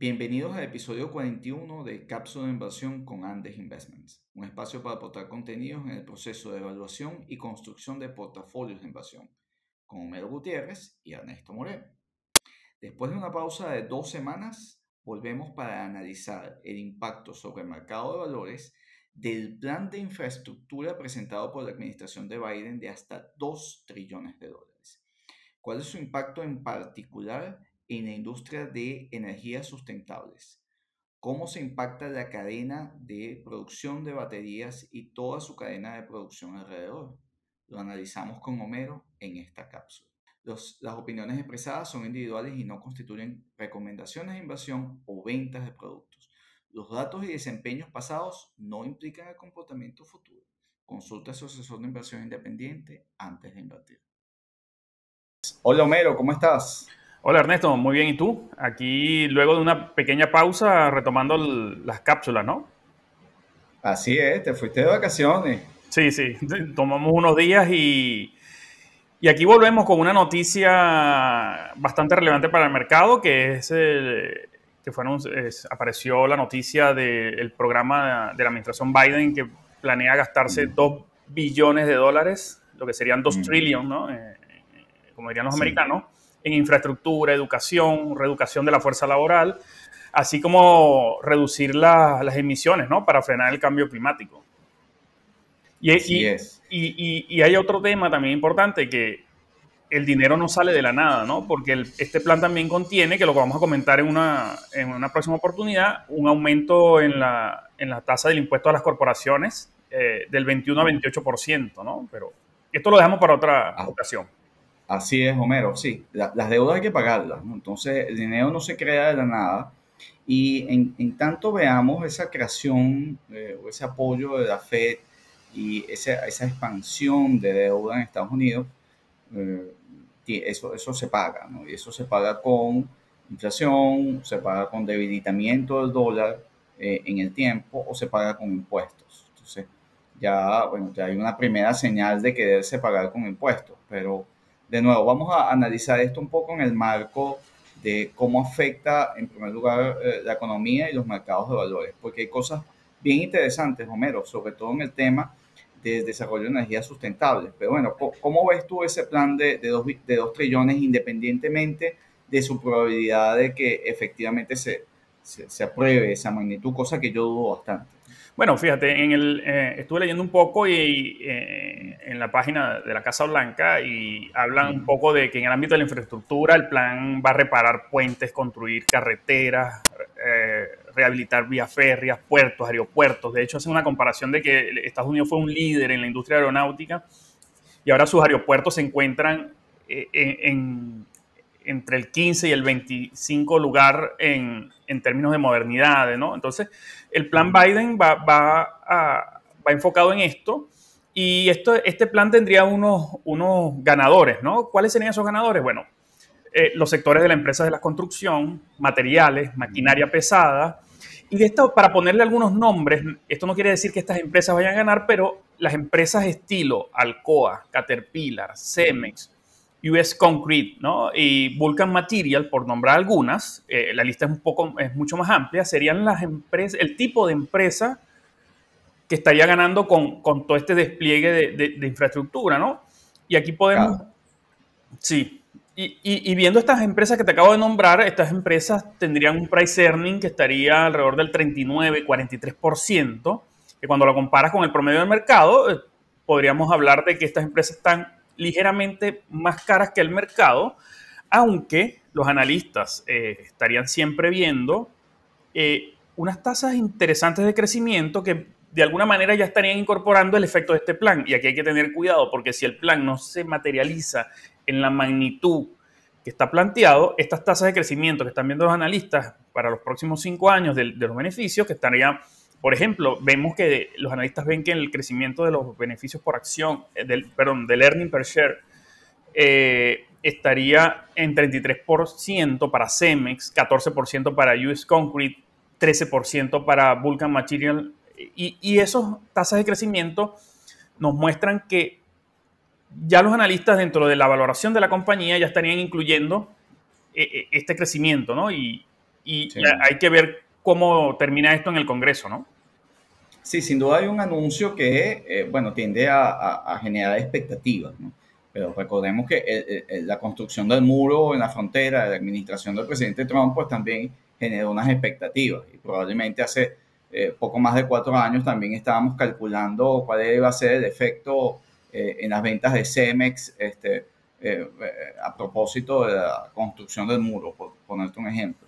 Bienvenidos al episodio 41 de Cápsula de Inversión con Andes Investments, un espacio para aportar contenidos en el proceso de evaluación y construcción de portafolios de inversión, con Homero Gutiérrez y Ernesto Moreno. Después de una pausa de dos semanas, volvemos para analizar el impacto sobre el mercado de valores del plan de infraestructura presentado por la administración de Biden de hasta 2 trillones de dólares. ¿Cuál es su impacto en particular en la industria de energías sustentables. Cómo se impacta la cadena de producción de baterías y toda su cadena de producción alrededor. Lo analizamos con Homero en esta cápsula. las opiniones expresadas son individuales y no constituyen recomendaciones de inversión o ventas de productos. Los datos y desempeños pasados no implican el comportamiento futuro. Consulta a su asesor de inversión independiente antes de invertir. Hola Homero, ¿cómo estás? Hola Ernesto, muy bien. ¿Y tú? Aquí luego de una pequeña pausa retomando las cápsulas, ¿no? Así es, te fuiste de vacaciones. Sí, sí, tomamos unos días y, y aquí volvemos con una noticia bastante relevante para el mercado, que es que fueron, apareció la noticia del programa de la administración Biden que planea gastarse 2 mm. billones de dólares, lo que serían 2 mm. trillions, ¿no? Eh, eh, como dirían los americanos en infraestructura, educación, reeducación de la fuerza laboral, así como reducir las emisiones, ¿no? Para frenar el cambio climático. Y, es. Y, hay otro tema también importante que el dinero no sale de la nada, ¿no? Porque este plan también contiene, que lo vamos a comentar en una, en una próxima oportunidad, un aumento en la, en la tasa del impuesto a las corporaciones eh, del 21 a 28%, ¿no? Pero esto lo dejamos para otra ah. ocasión. Así es, Homero, sí. las deudas hay que pagarlas. Entonces, el dinero no se crea de la nada. Y en, tanto veamos esa creación eh, o ese apoyo de la Fed y esa, esa expansión de deuda en Estados Unidos, eh, eso, eso se paga, ¿no? Y eso se paga con inflación, se paga con debilitamiento del dólar eh, en el tiempo o se paga con impuestos. Entonces, ya, bueno, ya hay una primera señal de que debe se pagar con impuestos, pero de nuevo, vamos a analizar esto un poco en el marco de cómo afecta, en primer lugar, eh, la economía y los mercados de valores, porque hay cosas bien interesantes, Homero, sobre todo en el tema de desarrollo de energías sustentables. Pero bueno, ¿cómo ves tú ese plan de, de, dos, de trillones independientemente de su probabilidad de que efectivamente se apruebe esa magnitud, cosa que yo dudo bastante? Bueno, fíjate, en el, eh, estuve leyendo un poco y, eh, en la página de la Casa Blanca y hablan un poco de que en el ámbito de la infraestructura el plan va a reparar puentes, construir carreteras, eh, rehabilitar vías férreas, puertos, aeropuertos. De hecho, hacen una comparación de que Estados Unidos fue un líder en la industria aeronáutica y ahora sus aeropuertos se encuentran en, entre el 15 y el 25 lugar en, en términos de modernidad, ¿no? Entonces, el plan Biden va, va, va enfocado en esto y esto, este plan tendría unos, unos ganadores, ¿no? ¿Cuáles serían esos ganadores? Bueno, eh, los sectores de la empresa de la construcción, materiales, maquinaria pesada. Y de esto, para ponerle algunos nombres, esto no quiere decir que estas empresas vayan a ganar, pero las empresas estilo Alcoa, Caterpillar, Cemex, US Concrete ¿no? y Vulcan Material, por nombrar algunas, eh, la lista es, un poco, es mucho más amplia, serían las empresas, el tipo de empresa que estaría ganando con, con todo este despliegue de, de, infraestructura, ¿no? Y aquí podemos... Sí. Y, y, viendo estas empresas que te acabo de nombrar, estas empresas tendrían un price earning que estaría alrededor del 39, 43%, que cuando lo comparas con el promedio del mercado, eh, podríamos hablar de que estas empresas están ligeramente más caras que el mercado, aunque los analistas eh, estarían siempre viendo eh, unas tasas interesantes de crecimiento que de alguna manera ya estarían incorporando el efecto de este plan. Y aquí hay que tener cuidado porque si el plan no se materializa en la magnitud que está planteado, estas tasas de crecimiento que están viendo los analistas para los próximos cinco años de, de los beneficios, que estarían por ejemplo, vemos que los analistas ven que el crecimiento de los beneficios por acción, eh, del, perdón, del earning per share, eh, estaría en 33% para Cemex, 14% para US Concrete, 13% para Vulcan Material. Y, y esas tasas de crecimiento nos muestran que ya los analistas dentro de la valoración de la compañía ya estarían incluyendo eh, este crecimiento, ¿no? Y, y hay que ver cómo termina esto en el Congreso, ¿no? Sí, sin duda hay un anuncio que, eh, bueno, tiende a, generar expectativas, ¿no? Pero recordemos que la construcción del muro en la frontera de la administración del presidente Trump, pues también generó unas expectativas y probablemente hace eh, poco más de cuatro años también estábamos calculando cuál iba a ser el efecto eh, en las ventas de Cemex este, a propósito de la construcción del muro, por ponerte un ejemplo.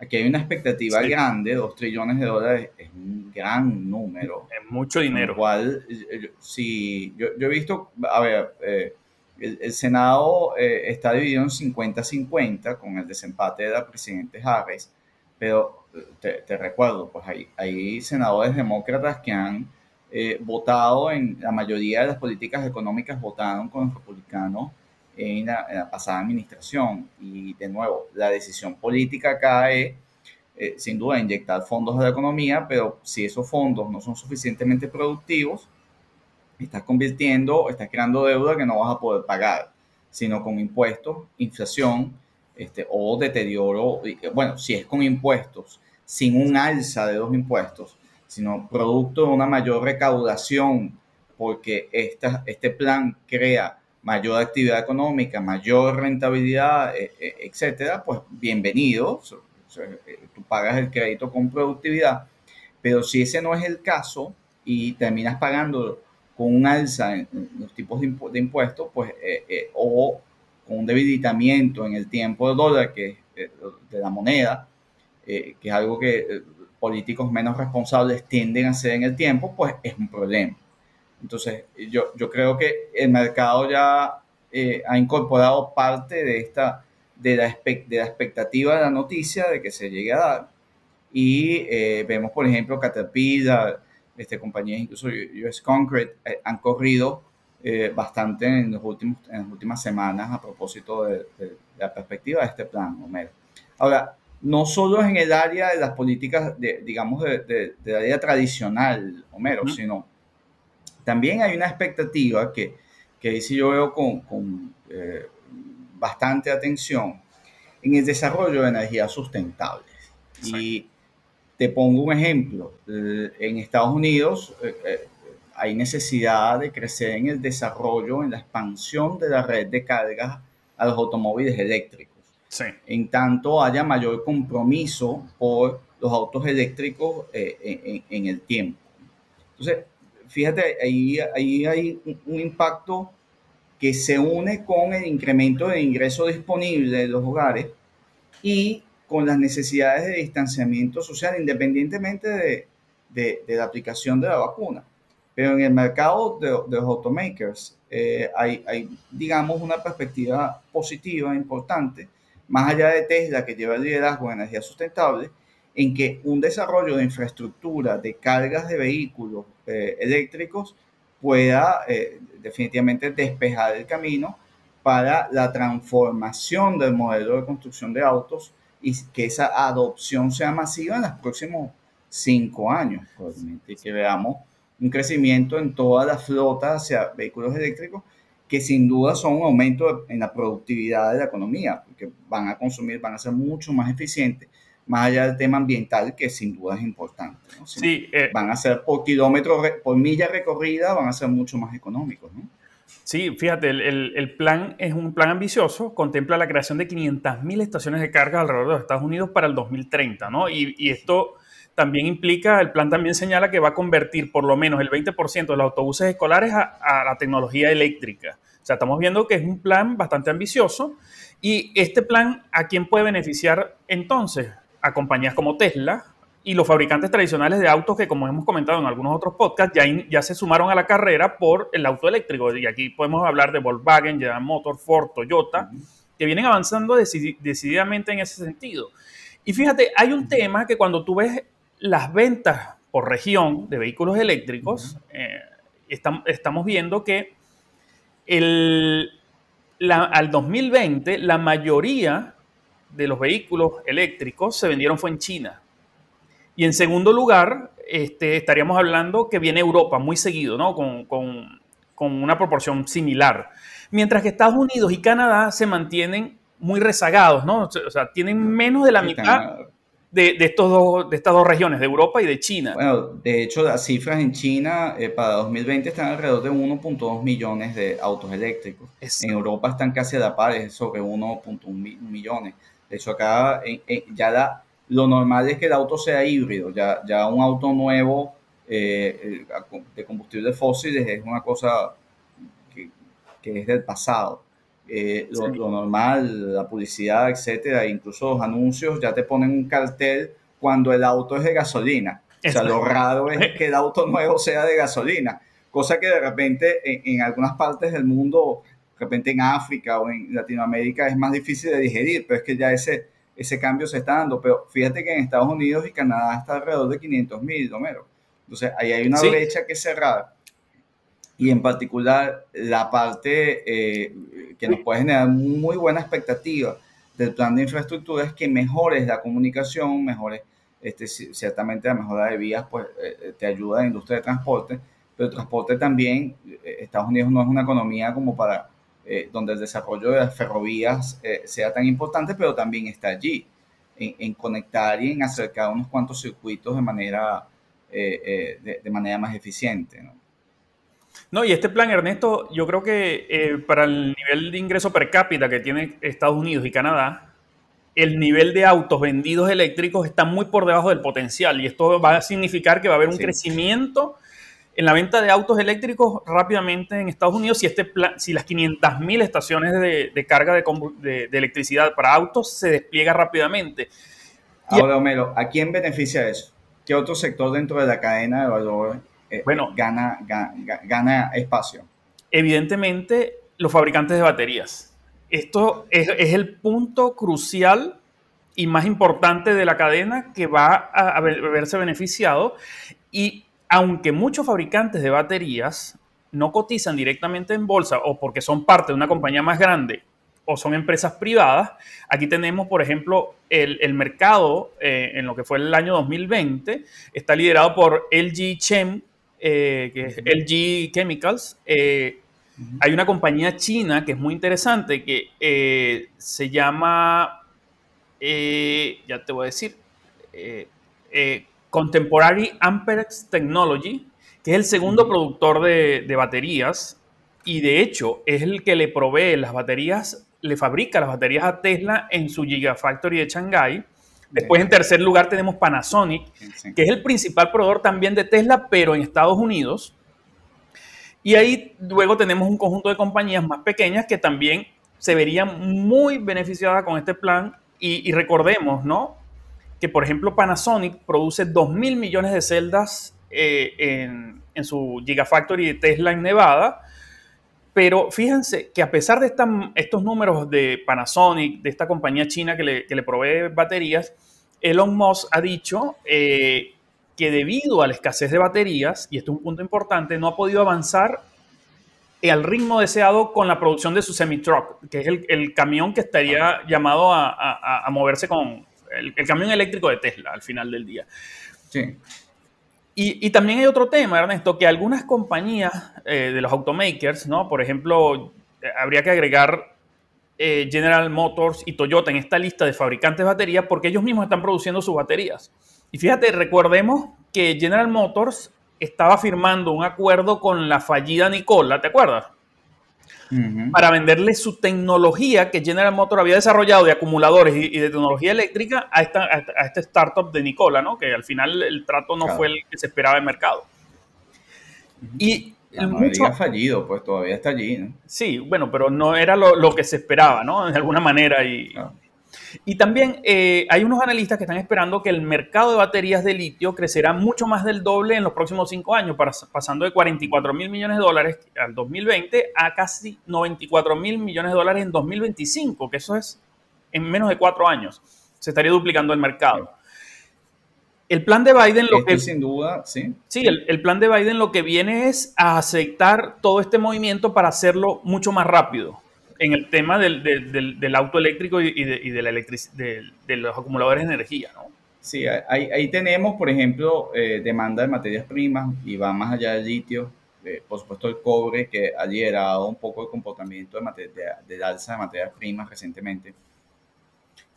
Aquí hay una expectativa grande, dos trillones de dólares es un gran número. Es mucho dinero. Igual, eh, si yo, he visto, a ver, eh, el, Senado eh, está dividido en 50-50 con el desempate de la presidente Harris, pero te, recuerdo, pues hay, hay, senadores demócratas que han votado en la mayoría de las políticas económicas, votaron con los republicanos en la, pasada administración. Y de nuevo, la decisión política cae, eh, sin duda, inyectar fondos a la economía, pero si esos fondos no son suficientemente productivos, estás convirtiendo, estás creando deuda que no vas a poder pagar, sino con impuestos, inflación este, o deterioro. Bueno, si es con impuestos, sin un alza de los impuestos, sino producto de una mayor recaudación, porque esta, este plan crea mayor actividad económica, mayor rentabilidad, e, e, etcétera, pues bienvenido. Eh, tú pagas el crédito con productividad, pero si ese no es el caso y terminas pagando con un alza en, los tipos de, impuestos, pues, eh, eh, o con un debilitamiento en el tiempo del dólar, que de la moneda, que es algo que políticos menos responsables tienden a hacer en el tiempo, pues es un problema. Entonces, yo, yo creo que el mercado ya eh, ha incorporado parte de esta, de la, de la expectativa de la noticia de que se llegue a dar. Y eh, vemos, por ejemplo, Caterpillar, este, compañías, incluso US Concrete, eh, han corrido bastante en, los últimos, en las últimas semanas a propósito de, la perspectiva de este plan, Homero. Ahora, no solo en el área de las políticas, de, digamos, de, de, la área tradicional, Homero, sino también hay una expectativa que, que ahí sí yo veo con, eh, bastante atención en el desarrollo de energías sustentables. Y te pongo un ejemplo. En Estados Unidos eh, eh, hay necesidad de crecer en el desarrollo, en la expansión de la red de cargas a los automóviles eléctricos. En tanto haya mayor compromiso por los autos eléctricos en, en, el tiempo. Entonces, fíjate, ahí, ahí hay un impacto que se une con el incremento de ingreso disponible de los hogares y con las necesidades de distanciamiento social, independientemente de, de, la aplicación de la vacuna. Pero en el mercado de, de los automakers eh, hay, hay, digamos, una perspectiva positiva, importante, más allá de Tesla, que lleva el liderazgo en energía sustentable, en que un desarrollo de infraestructura de cargas de vehículos eh, eléctricos pueda eh, definitivamente despejar el camino para la transformación del modelo de construcción de autos y que esa adopción sea masiva en los próximos cinco años, probablemente, y que veamos un crecimiento en toda la flota hacia vehículos eléctricos que sin duda son un aumento en la productividad de la economía, porque van a consumir, van a ser mucho más eficientes más allá del tema ambiental, que sin duda es importante. Sí, eh, van a ser por kilómetros, por milla recorrida, van a ser mucho más económicos. ¿no? Sí, fíjate, el, el, plan es un plan ambicioso, contempla la creación de 500.000 estaciones de carga alrededor de los Estados Unidos para el 2030, ¿no? Y, y, esto también implica, el plan también señala que va a convertir por lo menos el 20% de los autobuses escolares a, a la tecnología eléctrica. O sea, estamos viendo que es un plan bastante ambicioso. Y este plan, ¿a quién puede beneficiar entonces? A compañías como Tesla y los fabricantes tradicionales de autos que, como hemos comentado en algunos otros podcasts, ya, ya se sumaron a la carrera por el auto eléctrico. Y aquí podemos hablar de Volkswagen, General Motors, Ford, Toyota, que vienen avanzando decididamente en ese sentido. Y fíjate, hay un tema que cuando tú ves las ventas por región de vehículos eléctricos, eh, estamos viendo que el, al 2020 la mayoría de los vehículos eléctricos se vendieron fue en China. Y en segundo lugar, este, estaríamos hablando que viene Europa muy seguido, ¿no? Con, con, una proporción similar. Mientras que Estados Unidos y Canadá se mantienen muy rezagados, ¿no? O sea, tienen menos de la mitad. de, estos dos, de estas dos regiones, de Europa y de China. Bueno, de hecho, las cifras en China eh, para 2020 están alrededor de 1.2 millones de autos eléctricos. En Europa están casi a la par, es sobre 1.1 millones. De hecho, acá ya la, lo normal es que el auto sea híbrido, ya, ya un auto nuevo eh, de combustible fósil es una cosa que, que es del pasado. Eh, lo, normal, la publicidad, etcétera, incluso los anuncios ya te ponen un cartel cuando el auto es de gasolina. O sea, lo raro es que el auto nuevo sea de gasolina, cosa que de repente en, algunas partes del mundo, de repente en África o en Latinoamérica es más difícil de digerir, pero es que ya ese, ese cambio se está dando. Pero fíjate que en Estados Unidos y Canadá está alrededor de 500 mil, Romero. Entonces, ahí hay una brecha que cerrar y en particular la parte eh, que nos puede generar muy buena expectativa del plan de infraestructura es que mejores la comunicación, mejores, este, ciertamente la mejora de vías, pues eh, eh, te ayuda a la industria de transporte, pero el transporte también, Estados Unidos no es una economía como para donde el desarrollo de las ferrovías sea tan importante, pero también está allí, en, en, conectar y en acercar unos cuantos circuitos de manera, de, de manera más eficiente. ¿no? No, y este plan, Ernesto, yo creo que eh, para el nivel de ingreso per cápita que tiene Estados Unidos y Canadá, el nivel de autos vendidos eléctricos está muy por debajo del potencial y esto va a significar que va a haber un crecimiento en la venta de autos eléctricos rápidamente en Estados Unidos si, este plan, si las 500.000 estaciones de, carga de, electricidad para autos se despliega rápidamente. Ahora, Homero, ¿a quién beneficia eso? ¿Qué otro sector dentro de la cadena de valor eh, bueno, gana, gana, espacio. Evidentemente, los fabricantes de baterías. Esto es, el punto crucial y más importante de la cadena que va a, verse beneficiado. Y aunque muchos fabricantes de baterías no cotizan directamente en bolsa o porque son parte de una compañía más grande o son empresas privadas, aquí tenemos, por ejemplo, el, mercado eh, en lo que fue el año 2020, está liderado por LG Chem eh, que es LG Chemicals. Eh, hay una compañía china que es muy interesante que se llama, ya te voy a decir, Contemporary Amperex Technology, que es el segundo productor de, de baterías y de hecho es el que le provee las baterías, le fabrica las baterías a Tesla en su Gigafactory de Shanghai Después, en tercer lugar, tenemos Panasonic, que es el principal proveedor también de Tesla, pero en Estados Unidos. Y ahí luego tenemos un conjunto de compañías más pequeñas que también se verían muy beneficiadas con este plan. Y, recordemos, ¿no? Que, por ejemplo, Panasonic produce 2 mil millones de celdas eh, en, en, su Gigafactory de Tesla en Nevada. Pero fíjense que a pesar de estos números de Panasonic, de esta compañía china que le, provee baterías, Elon Musk ha dicho eh, que debido a la escasez de baterías, y esto es un punto importante, no ha podido avanzar al ritmo deseado con la producción de su semi-truck, que es el, camión que estaría llamado a, moverse con el, el, camión eléctrico de Tesla al final del día. Sí. Y, también hay otro tema, Ernesto, que algunas compañías eh, de los automakers, ¿no? Por ejemplo, eh, habría que agregar eh, General Motors y Toyota en esta lista de fabricantes de baterías porque ellos mismos están produciendo sus baterías. Y fíjate, recordemos que General Motors estaba firmando un acuerdo con la fallida Nikola, ¿te acuerdas? Para venderle su tecnología que General Motors había desarrollado de acumuladores y, de tecnología eléctrica a, esta, a, este startup de Nicola, ¿no? que al final el trato no fue el que se esperaba en mercado. Y mucho, ha fallido, pues todavía está allí. ¿no? Sí, bueno, pero no era lo, lo, que se esperaba, ¿no? De alguna manera. Y, y también eh, hay unos analistas que están esperando que el mercado de baterías de litio crecerá mucho más del doble en los próximos cinco años, pasando de 44 mil millones de dólares al 2020 a casi 94 mil millones de dólares en 2025, que eso es en menos de cuatro años. Se estaría duplicando el mercado. El plan de Biden lo que... Sin duda, sí. Sí, el, el, plan de Biden lo que viene es a aceptar todo este movimiento para hacerlo mucho más rápido en el tema del, del, del auto eléctrico y, de, y de, la de, los acumuladores de energía, ¿no? Sí, ahí, ahí tenemos, por ejemplo, eh, demanda de materias primas y va más allá del litio, eh, por supuesto el cobre, que ha liderado un poco el comportamiento de, de, alza de materias primas recientemente.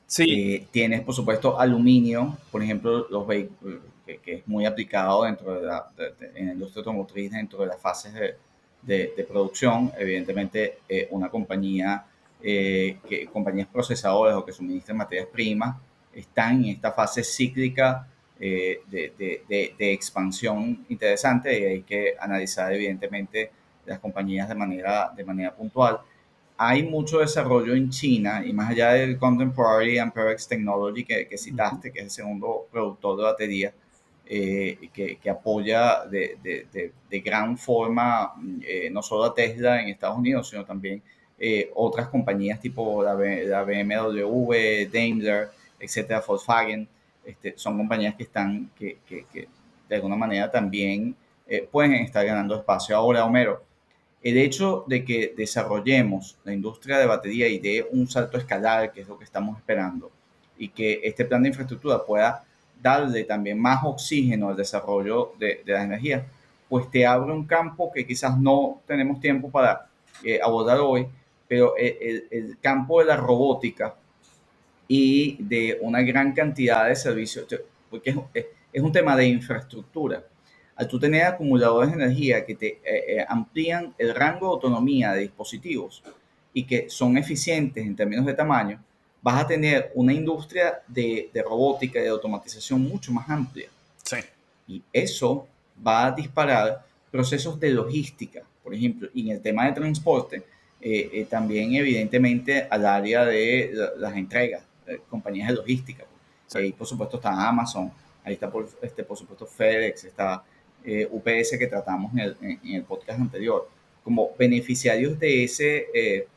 Sí. tienes, por supuesto, aluminio, por ejemplo, los vehículos, que, es muy aplicado dentro de la, en la industria automotriz, dentro de las fases de, de, producción. Evidentemente, una compañía, que, compañías procesadoras o que suministran materias primas, están en esta fase cíclica eh, de, de, de, expansión interesante y hay que analizar evidentemente las compañías de manera, de manera puntual. Hay mucho desarrollo en China y más allá del Contemporary Amperex Technology que, que citaste, que es el segundo productor de batería, eh, que, que, apoya de, de, de gran forma eh, no solo a Tesla en Estados Unidos, sino también otras compañías tipo la, la BMW, Daimler, etcétera, Volkswagen, este, son compañías que están, que, que, que de alguna manera también eh, pueden estar ganando espacio. Ahora, Homero, el hecho de que desarrollemos la industria de batería y de un salto escalar, que es lo que estamos esperando, y que este plan de infraestructura pueda darle también más oxígeno al desarrollo de, de las energías, pues te abre un campo que quizás no tenemos tiempo para eh, abordar hoy, pero el, el, campo de la robótica y de una gran cantidad de servicios, porque es, un tema de infraestructura. Al tú tener acumuladores de energía que te eh, eh, amplían el rango de autonomía de dispositivos y que son eficientes en términos de tamaño, vas a tener una industria de, de robótica y de automatización mucho más amplia. Sí. Y eso va a disparar procesos de logística, por ejemplo, y en el tema de transporte, eh, también evidentemente al área de las entregas eh, compañías de logística. Ahí, por supuesto, está Amazon, ahí está, por, este, por supuesto, FedEx, está eh, UPS que tratamos en el, en, el, podcast anterior, como beneficiarios de ese,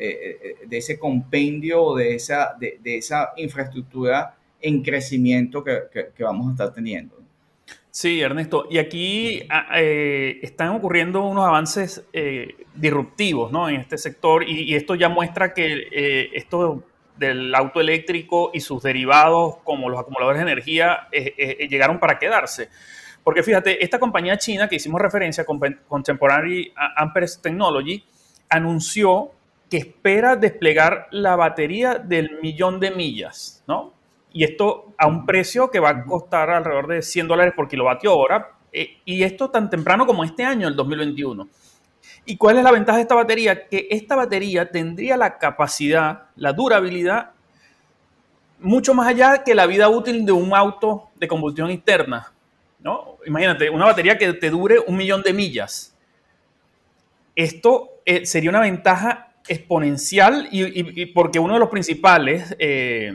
eh, de ese compendio, de esa, de, esa infraestructura en crecimiento que, vamos a estar teniendo. Sí, Ernesto. Y aquí ah, están ocurriendo unos avances disruptivos ¿no? en este sector y, esto ya muestra que esto del auto eléctrico y sus derivados como los acumuladores de energía eh, eh, eh, llegaron para quedarse. Porque fíjate, esta compañía china que hicimos referencia, Contemporary Amperes Technology, anunció que espera desplegar la batería del millón de millas, ¿no? Y esto a un precio que va a costar alrededor de 100 dólares por kilovatio hora, y esto tan temprano como este año, el 2021. ¿Y cuál es la ventaja de esta batería? Que esta batería tendría la capacidad, la durabilidad, mucho más allá que la vida útil de un auto de combustión interna. ¿no? Imagínate, una batería que te dure un millón de millas. Esto eh, sería una ventaja exponencial y, porque uno de los principales eh,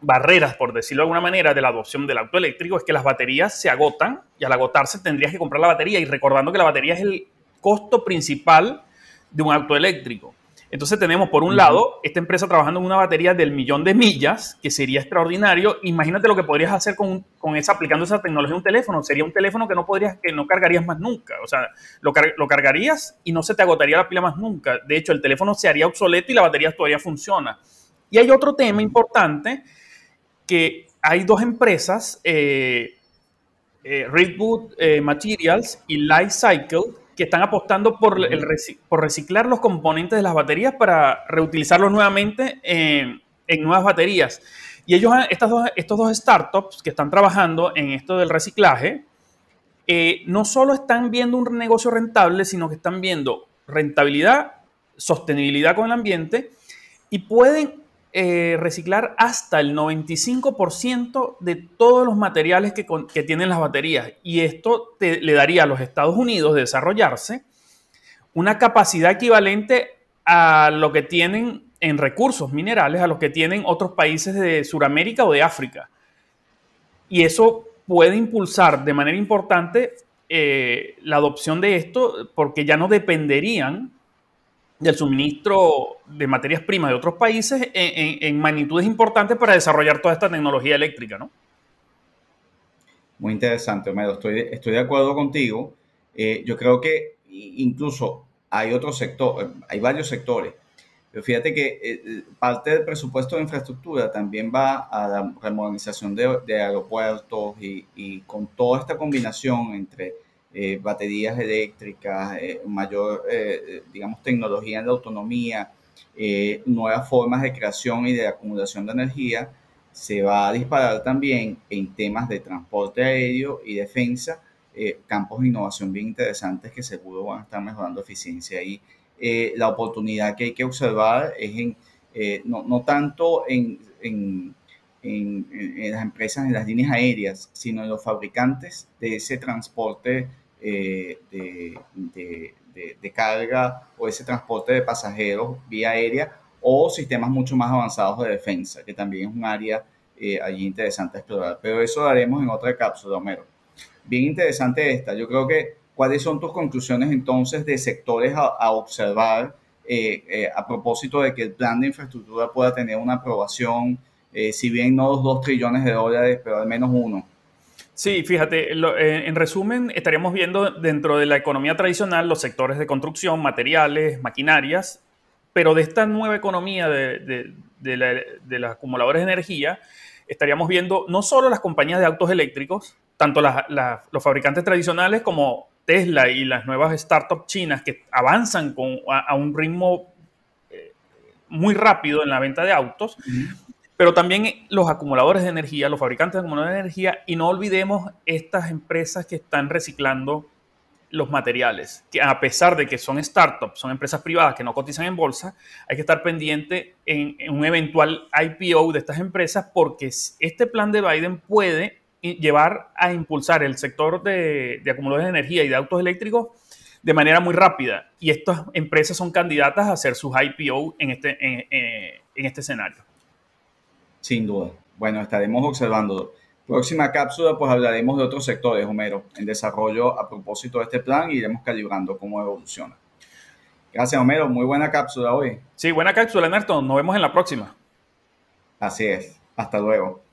barreras, por decirlo de alguna manera, de la adopción del auto eléctrico es que las baterías se agotan y al agotarse tendrías que comprar la batería y recordando que la batería es el costo principal de un auto eléctrico. Entonces tenemos por un lado esta empresa trabajando en una batería del millón de millas, que sería extraordinario. Imagínate lo que podrías hacer con, con esa, aplicando esa tecnología en un teléfono. Sería un teléfono que no podrías, que no cargarías más nunca. O sea, lo, lo cargarías y no se te agotaría la pila más nunca. De hecho, el teléfono se haría obsoleto y la batería todavía funciona. Y hay otro tema importante que hay dos empresas, eh, eh Redwood eh, Materials y Life Cycle, que están apostando por, el por reciclar los componentes de las baterías para reutilizarlos nuevamente en, nuevas baterías. Y ellos, estas dos, estos dos startups que están trabajando en esto del reciclaje, eh, no solo están viendo un negocio rentable, sino que están viendo rentabilidad, sostenibilidad con el ambiente y pueden eh, reciclar hasta el 95% de todos los materiales que, tienen las baterías. Y esto le daría a los Estados Unidos de desarrollarse una capacidad equivalente a lo que tienen en recursos minerales, a los que tienen otros países de Sudamérica o de África. Y eso puede impulsar de manera importante eh, la adopción de esto porque ya no dependerían del suministro de materias primas de otros países en, magnitudes importantes para desarrollar toda esta tecnología eléctrica, ¿no? Muy interesante, Homero. Estoy, de acuerdo contigo. Eh, yo creo que incluso hay otro sector, hay varios sectores. Pero fíjate que eh, parte del presupuesto de infraestructura también va a la remodernización de, de aeropuertos y, y, con toda esta combinación entre eh, baterías eléctricas, eh, mayor, eh, digamos, tecnología en la autonomía eh, nuevas formas de creación y de acumulación de energía, se va a disparar también en temas de transporte aéreo y defensa, eh, campos de innovación bien interesantes que seguro van a estar mejorando eficiencia. Eh, la oportunidad que hay que observar es en, no, no, tanto en, en, en, las empresas, en las líneas aéreas, sino en los fabricantes de ese transporte de, de, de, carga o ese transporte de pasajeros vía aérea o sistemas mucho más avanzados de defensa, que también es un área eh, allí interesante a explorar. Pero eso lo haremos en otra cápsula, Homero. Bien interesante esta. Yo creo que, ¿cuáles son tus conclusiones entonces de sectores a, observar eh, eh, a propósito de que el plan de infraestructura pueda tener una aprobación, si bien no los 2 trillones de dólares, pero al menos uno? Sí, fíjate, eh, en resumen, estaríamos viendo dentro de la economía tradicional los sectores de construcción, materiales, maquinarias, pero de esta nueva economía de, los acumuladores de energía, estaríamos viendo no solo las compañías de autos eléctricos, tanto los fabricantes tradicionales como Tesla y las nuevas startups chinas que avanzan a, un ritmo eh, muy rápido en la venta de autos, pero también los acumuladores de energía, los fabricantes de acumuladores de energía, y no olvidemos estas empresas que están reciclando los materiales, que a pesar de que son startups, son empresas privadas que no cotizan en bolsa, hay que estar pendiente en, un eventual IPO de estas empresas porque este plan de Biden puede llevar a impulsar el sector de, acumuladores de energía y de autos eléctricos de manera muy rápida. Y estas empresas son candidatas a hacer sus IPO este, en este escenario. Sin duda. Bueno, estaremos observando. Próxima cápsula, pues hablaremos de otros sectores, Homero, en desarrollo a propósito de este plan y iremos calibrando cómo evoluciona. Gracias, Homero. Muy buena cápsula hoy. Sí, buena cápsula, Ernesto. Nos vemos en la próxima. Así es. Hasta luego.